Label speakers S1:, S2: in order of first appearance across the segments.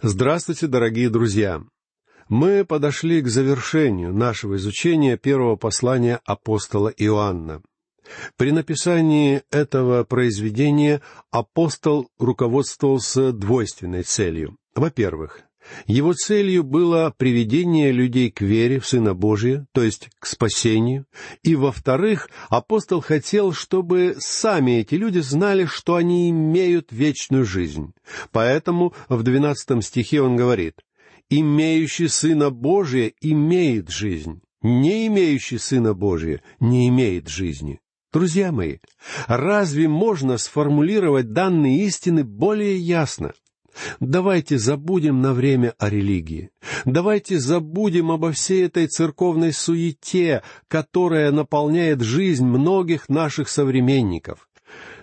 S1: Здравствуйте, дорогие друзья! Мы подошли к завершению нашего изучения первого послания апостола Иоанна. При написании этого произведения апостол руководствовался двойственной целью. Во-первых, его целью было приведение людей к вере в Сына Божия, то есть к спасению, и, во-вторых, апостол хотел, чтобы сами эти люди знали, что они имеют вечную жизнь. Поэтому в двенадцатом стихе он говорит, «Имеющий Сына Божия имеет жизнь, не имеющий Сына Божия не имеет жизни». Друзья мои, разве можно сформулировать данные истины более ясно? Давайте забудем на время о религии. Давайте забудем обо всей этой церковной суете, которая наполняет жизнь многих наших современников.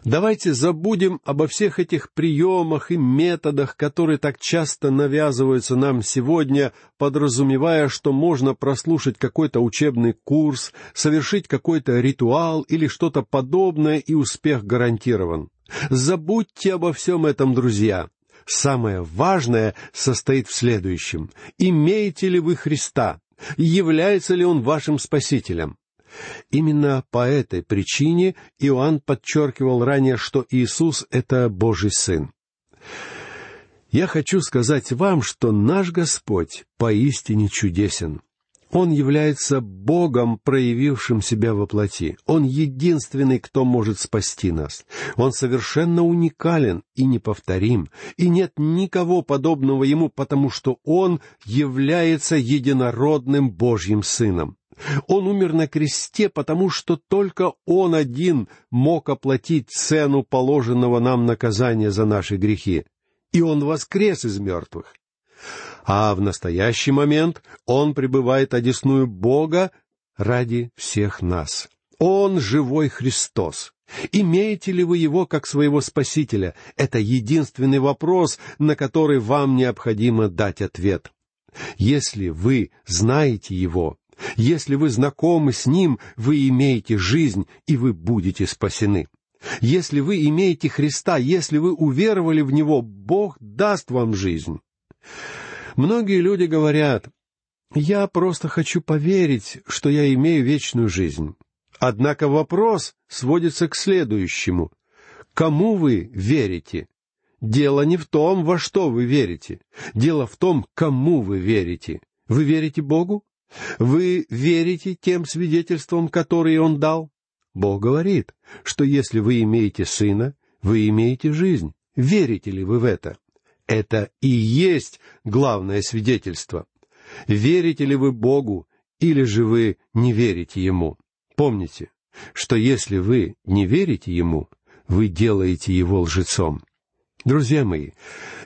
S1: Давайте забудем обо всех этих приемах и методах, которые так часто навязываются нам сегодня, подразумевая, что можно прослушать какой-то учебный курс, совершить какой-то ритуал или что-то подобное, и успех гарантирован. Забудьте обо всем этом, друзья. Самое важное состоит в следующем. Имеете ли вы Христа? Является ли Он вашим Спасителем? Именно по этой причине Иоанн подчеркивал ранее, что Иисус — это Божий Сын. Я хочу сказать вам, что наш Господь поистине чудесен. Он является Богом, проявившим себя во плоти. Он единственный, кто может спасти нас. Он совершенно уникален и неповторим, и нет никого подобного Ему, потому что Он является единородным Божьим Сыном. Он умер на кресте, потому что только Он один мог оплатить цену положенного нам наказания за наши грехи. И Он воскрес из мертвых а в настоящий момент Он пребывает одесную Бога ради всех нас. Он живой Христос. Имеете ли вы Его как своего Спасителя? Это единственный вопрос, на который вам необходимо дать ответ. Если вы знаете Его, если вы знакомы с Ним, вы имеете жизнь, и вы будете спасены. Если вы имеете Христа, если вы уверовали в Него, Бог даст вам жизнь. Многие люди говорят, «Я просто хочу поверить, что я имею вечную жизнь». Однако вопрос сводится к следующему. Кому вы верите? Дело не в том, во что вы верите. Дело в том, кому вы верите. Вы верите Богу? Вы верите тем свидетельствам, которые Он дал? Бог говорит, что если вы имеете Сына, вы имеете жизнь. Верите ли вы в это? Это и есть главное свидетельство. Верите ли вы Богу, или же вы не верите Ему? Помните, что если вы не верите Ему, вы делаете Его лжецом. Друзья мои,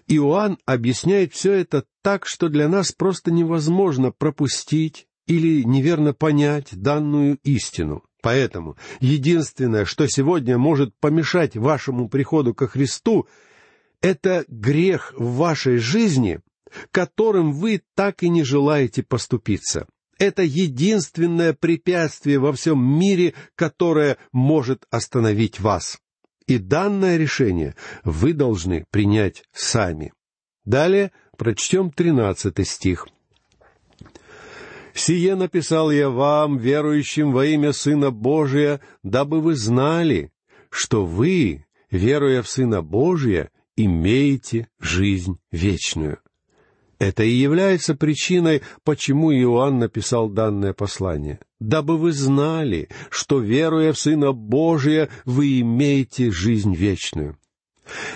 S1: Иоанн объясняет все это так, что для нас просто невозможно пропустить или неверно понять данную истину. Поэтому единственное, что сегодня может помешать вашему приходу ко Христу, это грех в вашей жизни, которым вы так и не желаете поступиться. Это единственное препятствие во всем мире, которое может остановить вас. И данное решение вы должны принять сами. Далее прочтем тринадцатый стих. «Сие написал я вам, верующим во имя Сына Божия, дабы вы знали, что вы, веруя в Сына Божия, имеете жизнь вечную. Это и является причиной, почему Иоанн написал данное послание. Дабы вы знали, что, веруя в Сына Божия, вы имеете жизнь вечную.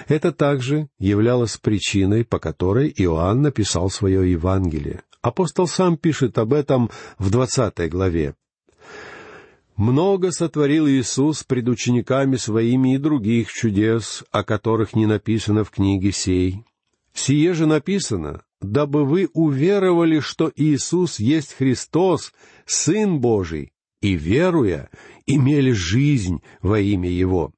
S1: Это также являлось причиной, по которой Иоанн написал свое Евангелие. Апостол сам пишет об этом в двадцатой главе. Много сотворил Иисус пред учениками своими и других чудес, о которых не написано в книге сей. Сие же написано, дабы вы уверовали, что Иисус есть Христос, Сын Божий, и, веруя, имели жизнь во имя Его.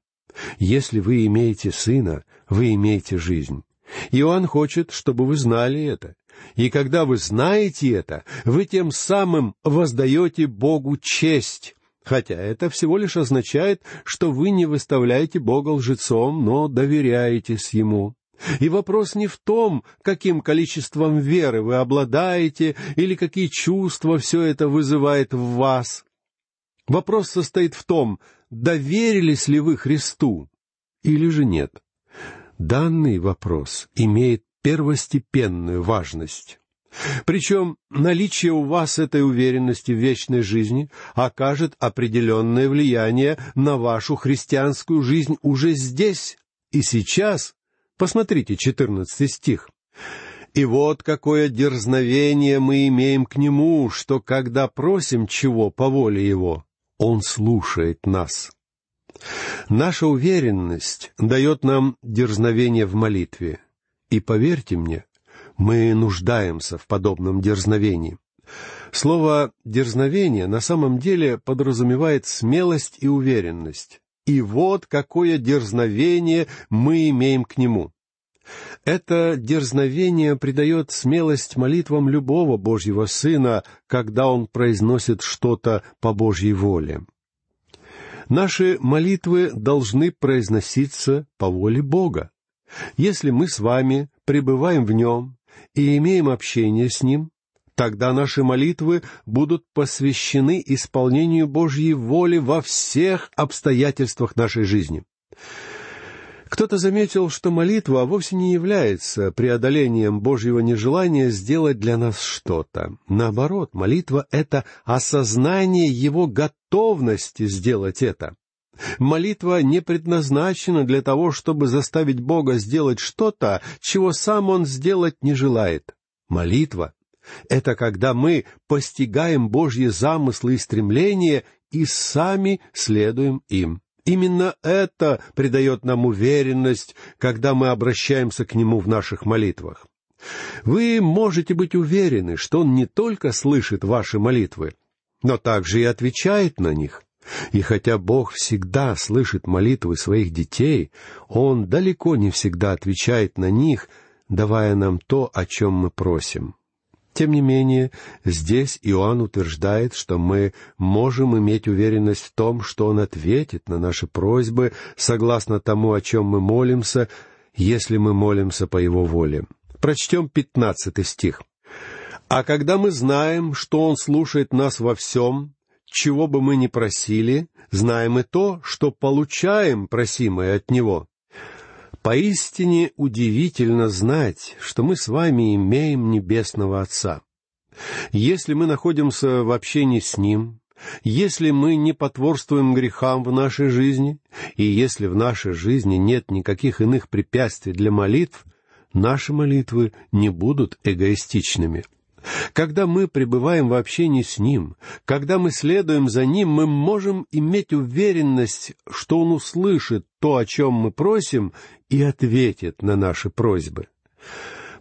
S1: Если вы имеете Сына, вы имеете жизнь. Иоанн хочет, чтобы вы знали это. И когда вы знаете это, вы тем самым воздаете Богу честь, Хотя это всего лишь означает, что вы не выставляете Бога лжецом, но доверяетесь Ему. И вопрос не в том, каким количеством веры вы обладаете или какие чувства все это вызывает в вас. Вопрос состоит в том, доверились ли вы Христу или же нет. Данный вопрос имеет первостепенную важность. Причем наличие у вас этой уверенности в вечной жизни окажет определенное влияние на вашу христианскую жизнь уже здесь и сейчас. Посмотрите четырнадцатый стих. «И вот какое дерзновение мы имеем к Нему, что когда просим чего по воле Его, Он слушает нас». Наша уверенность дает нам дерзновение в молитве. И поверьте мне, мы нуждаемся в подобном дерзновении. Слово «дерзновение» на самом деле подразумевает смелость и уверенность. И вот какое дерзновение мы имеем к нему. Это дерзновение придает смелость молитвам любого Божьего Сына, когда он произносит что-то по Божьей воле. Наши молитвы должны произноситься по воле Бога. Если мы с вами пребываем в Нем и имеем общение с Ним, тогда наши молитвы будут посвящены исполнению Божьей воли во всех обстоятельствах нашей жизни. Кто-то заметил, что молитва вовсе не является преодолением Божьего нежелания сделать для нас что-то. Наоборот, молитва — это осознание Его готовности сделать это. Молитва не предназначена для того, чтобы заставить Бога сделать что-то, чего сам Он сделать не желает. Молитва — это когда мы постигаем Божьи замыслы и стремления и сами следуем им. Именно это придает нам уверенность, когда мы обращаемся к Нему в наших молитвах. Вы можете быть уверены, что Он не только слышит ваши молитвы, но также и отвечает на них. И хотя Бог всегда слышит молитвы своих детей, Он далеко не всегда отвечает на них, давая нам то, о чем мы просим. Тем не менее, здесь Иоанн утверждает, что мы можем иметь уверенность в том, что Он ответит на наши просьбы согласно тому, о чем мы молимся, если мы молимся по Его воле. Прочтем пятнадцатый стих. «А когда мы знаем, что Он слушает нас во всем, чего бы мы ни просили, знаем и то, что получаем просимое от Него, Поистине удивительно знать, что мы с вами имеем Небесного Отца. Если мы находимся в общении с Ним, если мы не потворствуем грехам в нашей жизни, и если в нашей жизни нет никаких иных препятствий для молитв, наши молитвы не будут эгоистичными — когда мы пребываем в общении с Ним, когда мы следуем за Ним, мы можем иметь уверенность, что Он услышит то, о чем мы просим, и ответит на наши просьбы.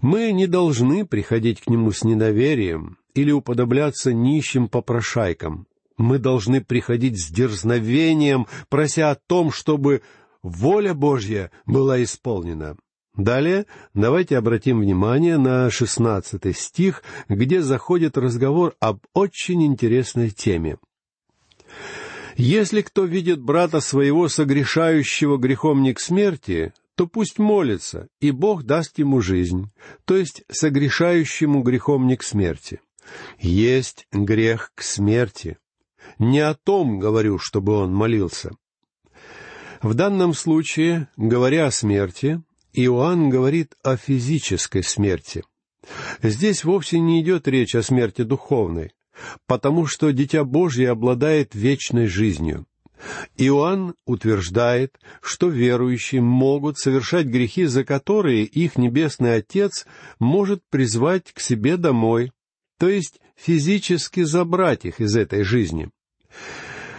S1: Мы не должны приходить к Нему с недоверием или уподобляться нищим попрошайкам. Мы должны приходить с дерзновением, прося о том, чтобы воля Божья была исполнена. Далее давайте обратим внимание на шестнадцатый стих, где заходит разговор об очень интересной теме. «Если кто видит брата своего, согрешающего грехом не к смерти, то пусть молится, и Бог даст ему жизнь, то есть согрешающему грехом не к смерти. Есть грех к смерти. Не о том говорю, чтобы он молился. В данном случае, говоря о смерти, Иоанн говорит о физической смерти. Здесь вовсе не идет речь о смерти духовной, потому что Дитя Божье обладает вечной жизнью. Иоанн утверждает, что верующие могут совершать грехи, за которые их Небесный Отец может призвать к себе домой, то есть физически забрать их из этой жизни.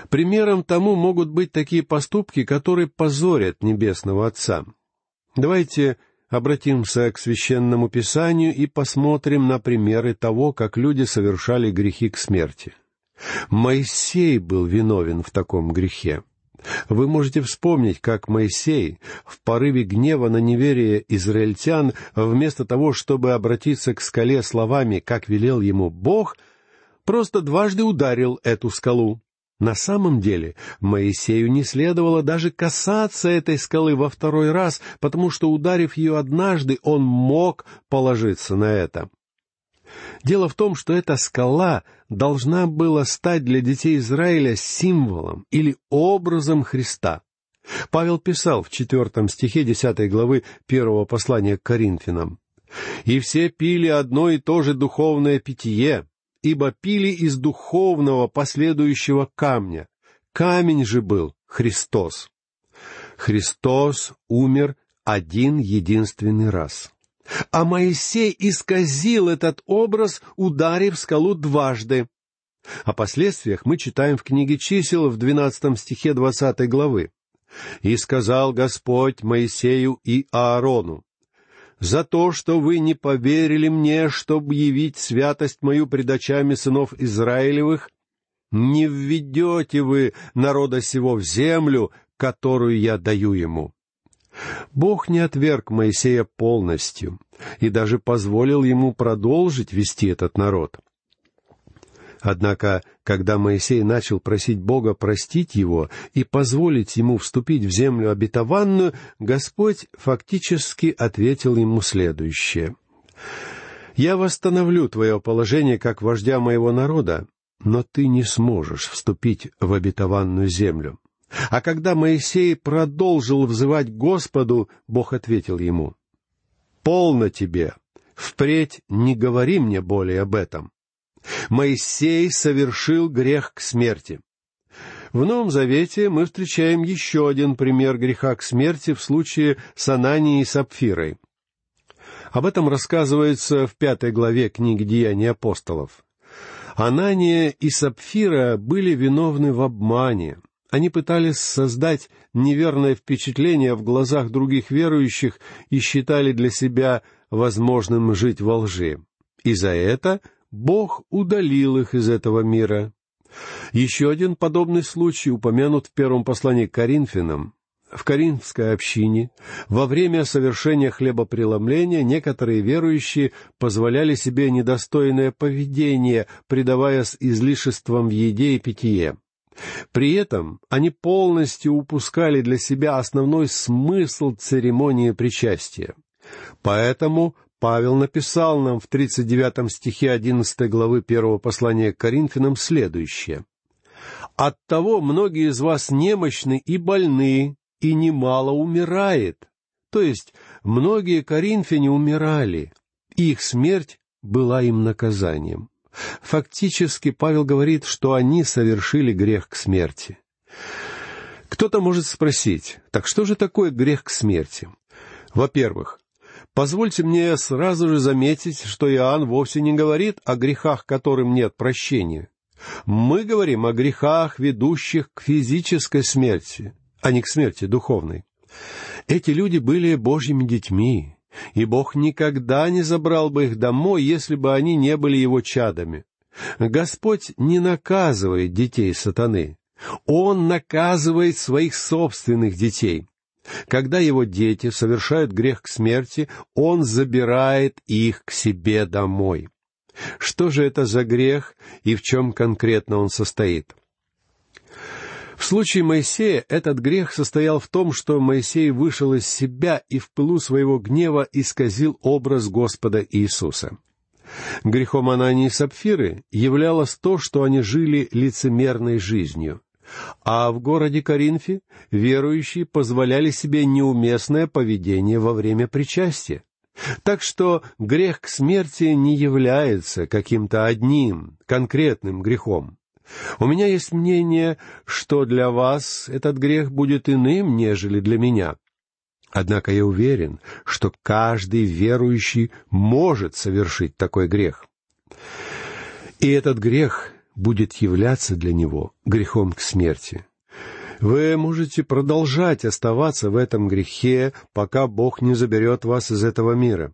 S1: Примером тому могут быть такие поступки, которые позорят Небесного Отца. Давайте обратимся к священному писанию и посмотрим на примеры того, как люди совершали грехи к смерти. Моисей был виновен в таком грехе. Вы можете вспомнить, как Моисей в порыве гнева на неверие израильтян, вместо того, чтобы обратиться к скале словами, как велел ему Бог, просто дважды ударил эту скалу. На самом деле Моисею не следовало даже касаться этой скалы во второй раз, потому что, ударив ее однажды, он мог положиться на это. Дело в том, что эта скала должна была стать для детей Израиля символом или образом Христа. Павел писал в четвертом стихе десятой главы первого послания к Коринфянам. «И все пили одно и то же духовное питье, ибо пили из духовного последующего камня. Камень же был Христос. Христос умер один единственный раз. А Моисей исказил этот образ, ударив скалу дважды. О последствиях мы читаем в книге чисел в двенадцатом стихе двадцатой главы. «И сказал Господь Моисею и Аарону, за то, что вы не поверили мне, чтобы явить святость мою пред очами сынов Израилевых, не введете вы народа сего в землю, которую я даю ему». Бог не отверг Моисея полностью и даже позволил ему продолжить вести этот народ. Однако, когда Моисей начал просить Бога простить его и позволить ему вступить в землю обетованную, Господь фактически ответил ему следующее. «Я восстановлю твое положение как вождя моего народа, но ты не сможешь вступить в обетованную землю». А когда Моисей продолжил взывать Господу, Бог ответил ему, «Полно тебе, впредь не говори мне более об этом. Моисей совершил грех к смерти. В Новом Завете мы встречаем еще один пример греха к смерти в случае с Ананией и Сапфирой. Об этом рассказывается в пятой главе книги «Деяний апостолов». Анания и Сапфира были виновны в обмане. Они пытались создать неверное впечатление в глазах других верующих и считали для себя возможным жить во лжи. И за это Бог удалил их из этого мира. Еще один подобный случай упомянут в первом послании к Коринфянам. В Коринфской общине во время совершения хлебопреломления некоторые верующие позволяли себе недостойное поведение, предаваясь излишествам в еде и питье. При этом они полностью упускали для себя основной смысл церемонии причастия. Поэтому Павел написал нам в 39 стихе 11 главы первого послания к Коринфянам следующее. «Оттого многие из вас немощны и больны, и немало умирает». То есть многие коринфяне умирали, и их смерть была им наказанием. Фактически Павел говорит, что они совершили грех к смерти. Кто-то может спросить, так что же такое грех к смерти? Во-первых, Позвольте мне сразу же заметить, что Иоанн вовсе не говорит о грехах, которым нет прощения. Мы говорим о грехах, ведущих к физической смерти, а не к смерти духовной. Эти люди были Божьими детьми, и Бог никогда не забрал бы их домой, если бы они не были его чадами. Господь не наказывает детей сатаны. Он наказывает своих собственных детей. Когда его дети совершают грех к смерти, он забирает их к себе домой. Что же это за грех и в чем конкретно он состоит? В случае Моисея этот грех состоял в том, что Моисей вышел из себя и в пылу своего гнева исказил образ Господа Иисуса. Грехом Анании и Сапфиры являлось то, что они жили лицемерной жизнью. А в городе Коринфе верующие позволяли себе неуместное поведение во время причастия. Так что грех к смерти не является каким-то одним конкретным грехом. У меня есть мнение, что для вас этот грех будет иным, нежели для меня. Однако я уверен, что каждый верующий может совершить такой грех. И этот грех будет являться для него грехом к смерти. Вы можете продолжать оставаться в этом грехе, пока Бог не заберет вас из этого мира.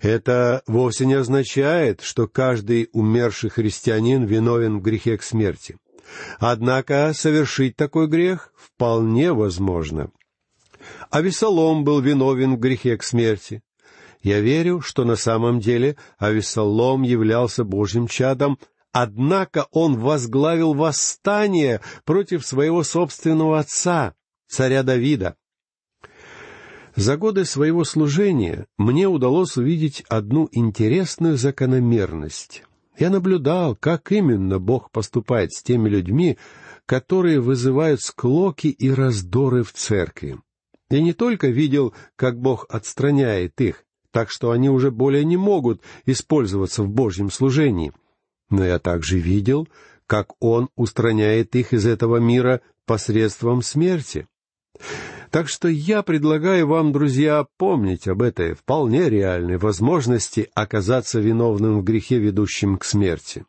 S1: Это вовсе не означает, что каждый умерший христианин виновен в грехе к смерти. Однако совершить такой грех вполне возможно. Авесолом был виновен в грехе к смерти. Я верю, что на самом деле Авесолом являлся Божьим чадом, Однако он возглавил восстание против своего собственного отца, царя Давида. За годы своего служения мне удалось увидеть одну интересную закономерность. Я наблюдал, как именно Бог поступает с теми людьми, которые вызывают склоки и раздоры в церкви. Я не только видел, как Бог отстраняет их, так что они уже более не могут использоваться в Божьем служении — но я также видел, как Он устраняет их из этого мира посредством смерти. Так что я предлагаю вам, друзья, помнить об этой вполне реальной возможности оказаться виновным в грехе, ведущем к смерти.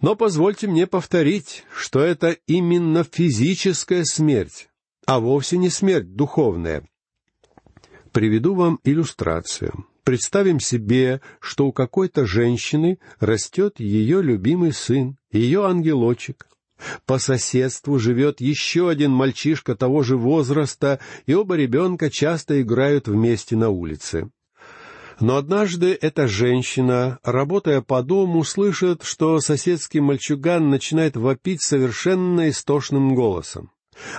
S1: Но позвольте мне повторить, что это именно физическая смерть, а вовсе не смерть духовная. Приведу вам иллюстрацию. Представим себе, что у какой-то женщины растет ее любимый сын, ее ангелочек. По соседству живет еще один мальчишка того же возраста, и оба ребенка часто играют вместе на улице. Но однажды эта женщина, работая по дому, слышит, что соседский мальчуган начинает вопить совершенно истошным голосом.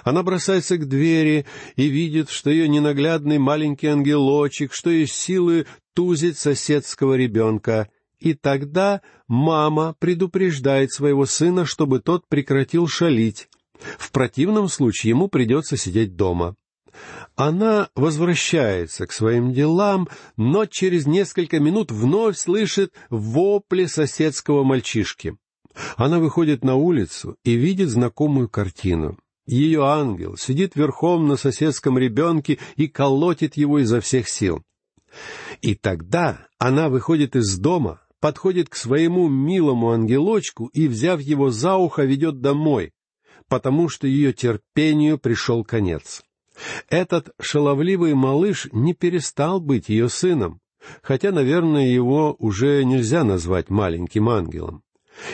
S1: Она бросается к двери и видит, что ее ненаглядный маленький ангелочек, что из силы тузит соседского ребенка, и тогда мама предупреждает своего сына, чтобы тот прекратил шалить. В противном случае ему придется сидеть дома. Она возвращается к своим делам, но через несколько минут вновь слышит вопли соседского мальчишки. Она выходит на улицу и видит знакомую картину. Ее ангел сидит верхом на соседском ребенке и колотит его изо всех сил. И тогда она выходит из дома, подходит к своему милому ангелочку и, взяв его за ухо, ведет домой, потому что ее терпению пришел конец. Этот шаловливый малыш не перестал быть ее сыном, хотя, наверное, его уже нельзя назвать маленьким ангелом.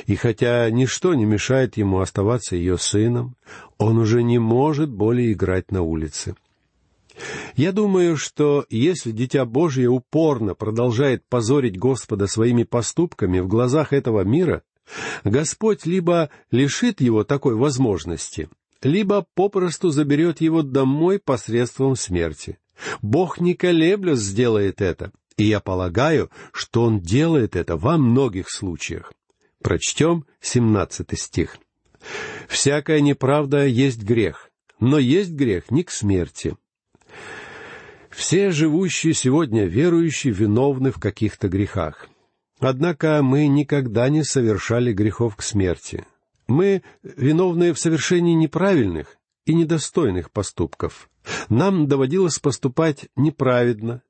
S1: И хотя ничто не мешает ему оставаться ее сыном, он уже не может более играть на улице. Я думаю, что если Дитя Божье упорно продолжает позорить Господа своими поступками в глазах этого мира, Господь либо лишит его такой возможности, либо попросту заберет его домой посредством смерти. Бог не колеблясь сделает это, и я полагаю, что Он делает это во многих случаях. Прочтем семнадцатый стих. «Всякая неправда есть грех, но есть грех не к смерти». Все живущие сегодня верующие виновны в каких-то грехах. Однако мы никогда не совершали грехов к смерти. Мы виновны в совершении неправильных и недостойных поступков. Нам доводилось поступать неправедно.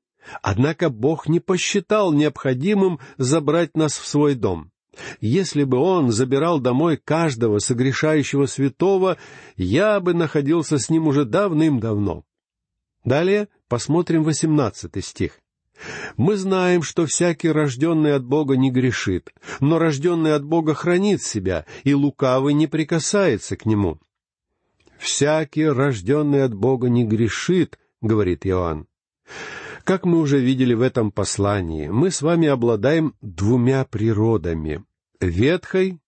S1: Однако Бог не посчитал необходимым забрать нас в свой дом. Если бы он забирал домой каждого согрешающего святого, я бы находился с ним уже давным-давно. Далее посмотрим восемнадцатый стих. Мы знаем, что всякий рожденный от Бога не грешит, но рожденный от Бога хранит себя, и лукавый не прикасается к нему. «Всякий, рожденный от Бога, не грешит», — говорит Иоанн. Как мы уже видели в этом послании, мы с вами обладаем двумя природами — ветхой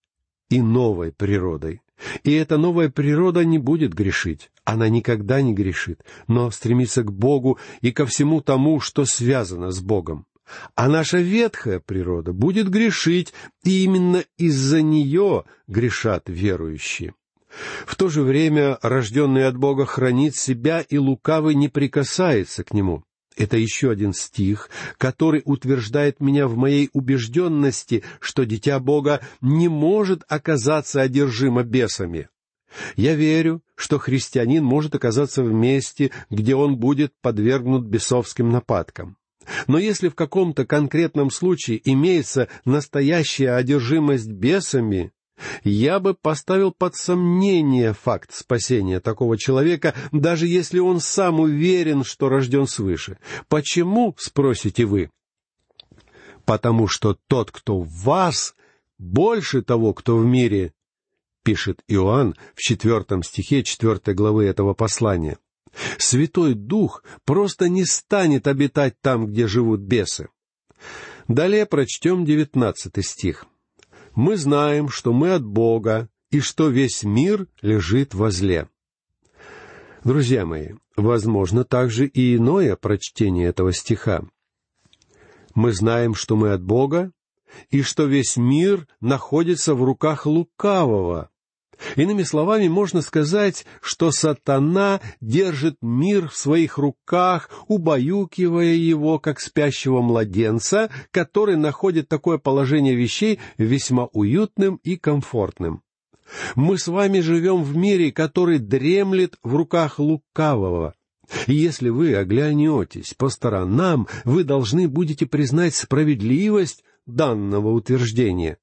S1: и новой природой. И эта новая природа не будет грешить. Она никогда не грешит, но стремится к Богу и ко всему тому, что связано с Богом. А наша ветхая природа будет грешить, и именно из-за нее грешат верующие. В то же время рожденный от Бога хранит себя, и лукавый не прикасается к нему. Это еще один стих, который утверждает меня в моей убежденности, что дитя Бога не может оказаться одержимо бесами. Я верю, что христианин может оказаться в месте, где он будет подвергнут бесовским нападкам. Но если в каком-то конкретном случае имеется настоящая одержимость бесами, я бы поставил под сомнение факт спасения такого человека, даже если он сам уверен, что рожден свыше. Почему, спросите вы? Потому что тот, кто в вас, больше того, кто в мире, пишет Иоанн в четвертом стихе четвертой главы этого послания. Святой Дух просто не станет обитать там, где живут бесы. Далее прочтем девятнадцатый стих. Мы знаем, что мы от Бога, и что весь мир лежит во зле. Друзья мои, возможно также и иное прочтение этого стиха. Мы знаем, что мы от Бога, и что весь мир находится в руках лукавого. Иными словами, можно сказать, что сатана держит мир в своих руках, убаюкивая его, как спящего младенца, который находит такое положение вещей весьма уютным и комфортным. Мы с вами живем в мире, который дремлет в руках лукавого. И если вы оглянетесь по сторонам, вы должны будете признать справедливость данного утверждения.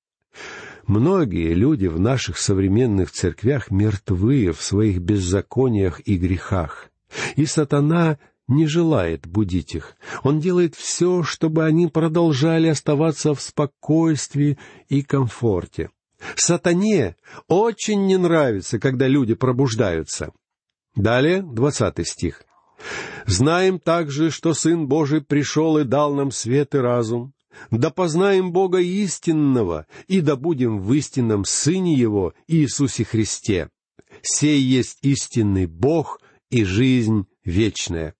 S1: Многие люди в наших современных церквях мертвы в своих беззакониях и грехах. И сатана не желает будить их. Он делает все, чтобы они продолжали оставаться в спокойствии и комфорте. Сатане очень не нравится, когда люди пробуждаются. Далее, двадцатый стих. «Знаем также, что Сын Божий пришел и дал нам свет и разум, да познаем Бога истинного, и да будем в истинном Сыне Его, Иисусе Христе. Сей есть истинный Бог и жизнь вечная».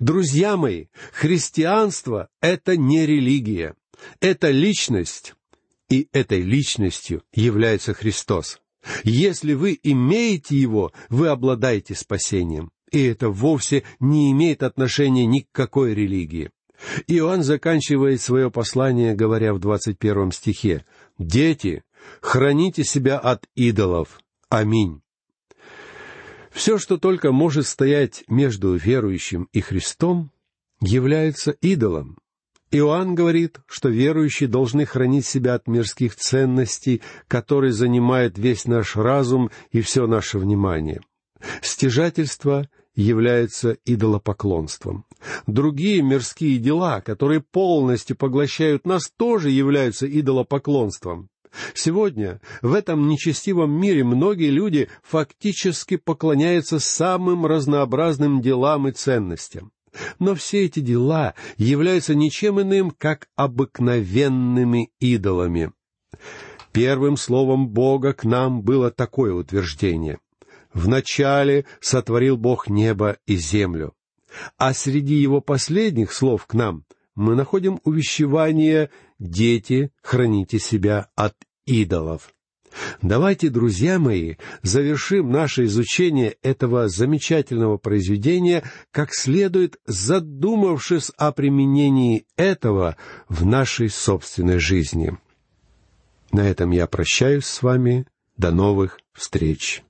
S1: Друзья мои, христианство — это не религия, это личность, и этой личностью является Христос. Если вы имеете Его, вы обладаете спасением. И это вовсе не имеет отношения ни к какой религии. Иоанн заканчивает свое послание, говоря в двадцать первом стихе, «Дети, храните себя от идолов. Аминь». Все, что только может стоять между верующим и Христом, является идолом. Иоанн говорит, что верующие должны хранить себя от мирских ценностей, которые занимают весь наш разум и все наше внимание. Стяжательство является идолопоклонством. Другие мирские дела, которые полностью поглощают нас, тоже являются идолопоклонством. Сегодня в этом нечестивом мире многие люди фактически поклоняются самым разнообразным делам и ценностям. Но все эти дела являются ничем иным, как обыкновенными идолами. Первым словом Бога к нам было такое утверждение. «Вначале сотворил Бог небо и землю». А среди его последних слов к нам мы находим увещевание «Дети, храните себя от идолов». Давайте, друзья мои, завершим наше изучение этого замечательного произведения как следует, задумавшись о применении этого в нашей собственной жизни. На этом я прощаюсь с вами. До новых встреч!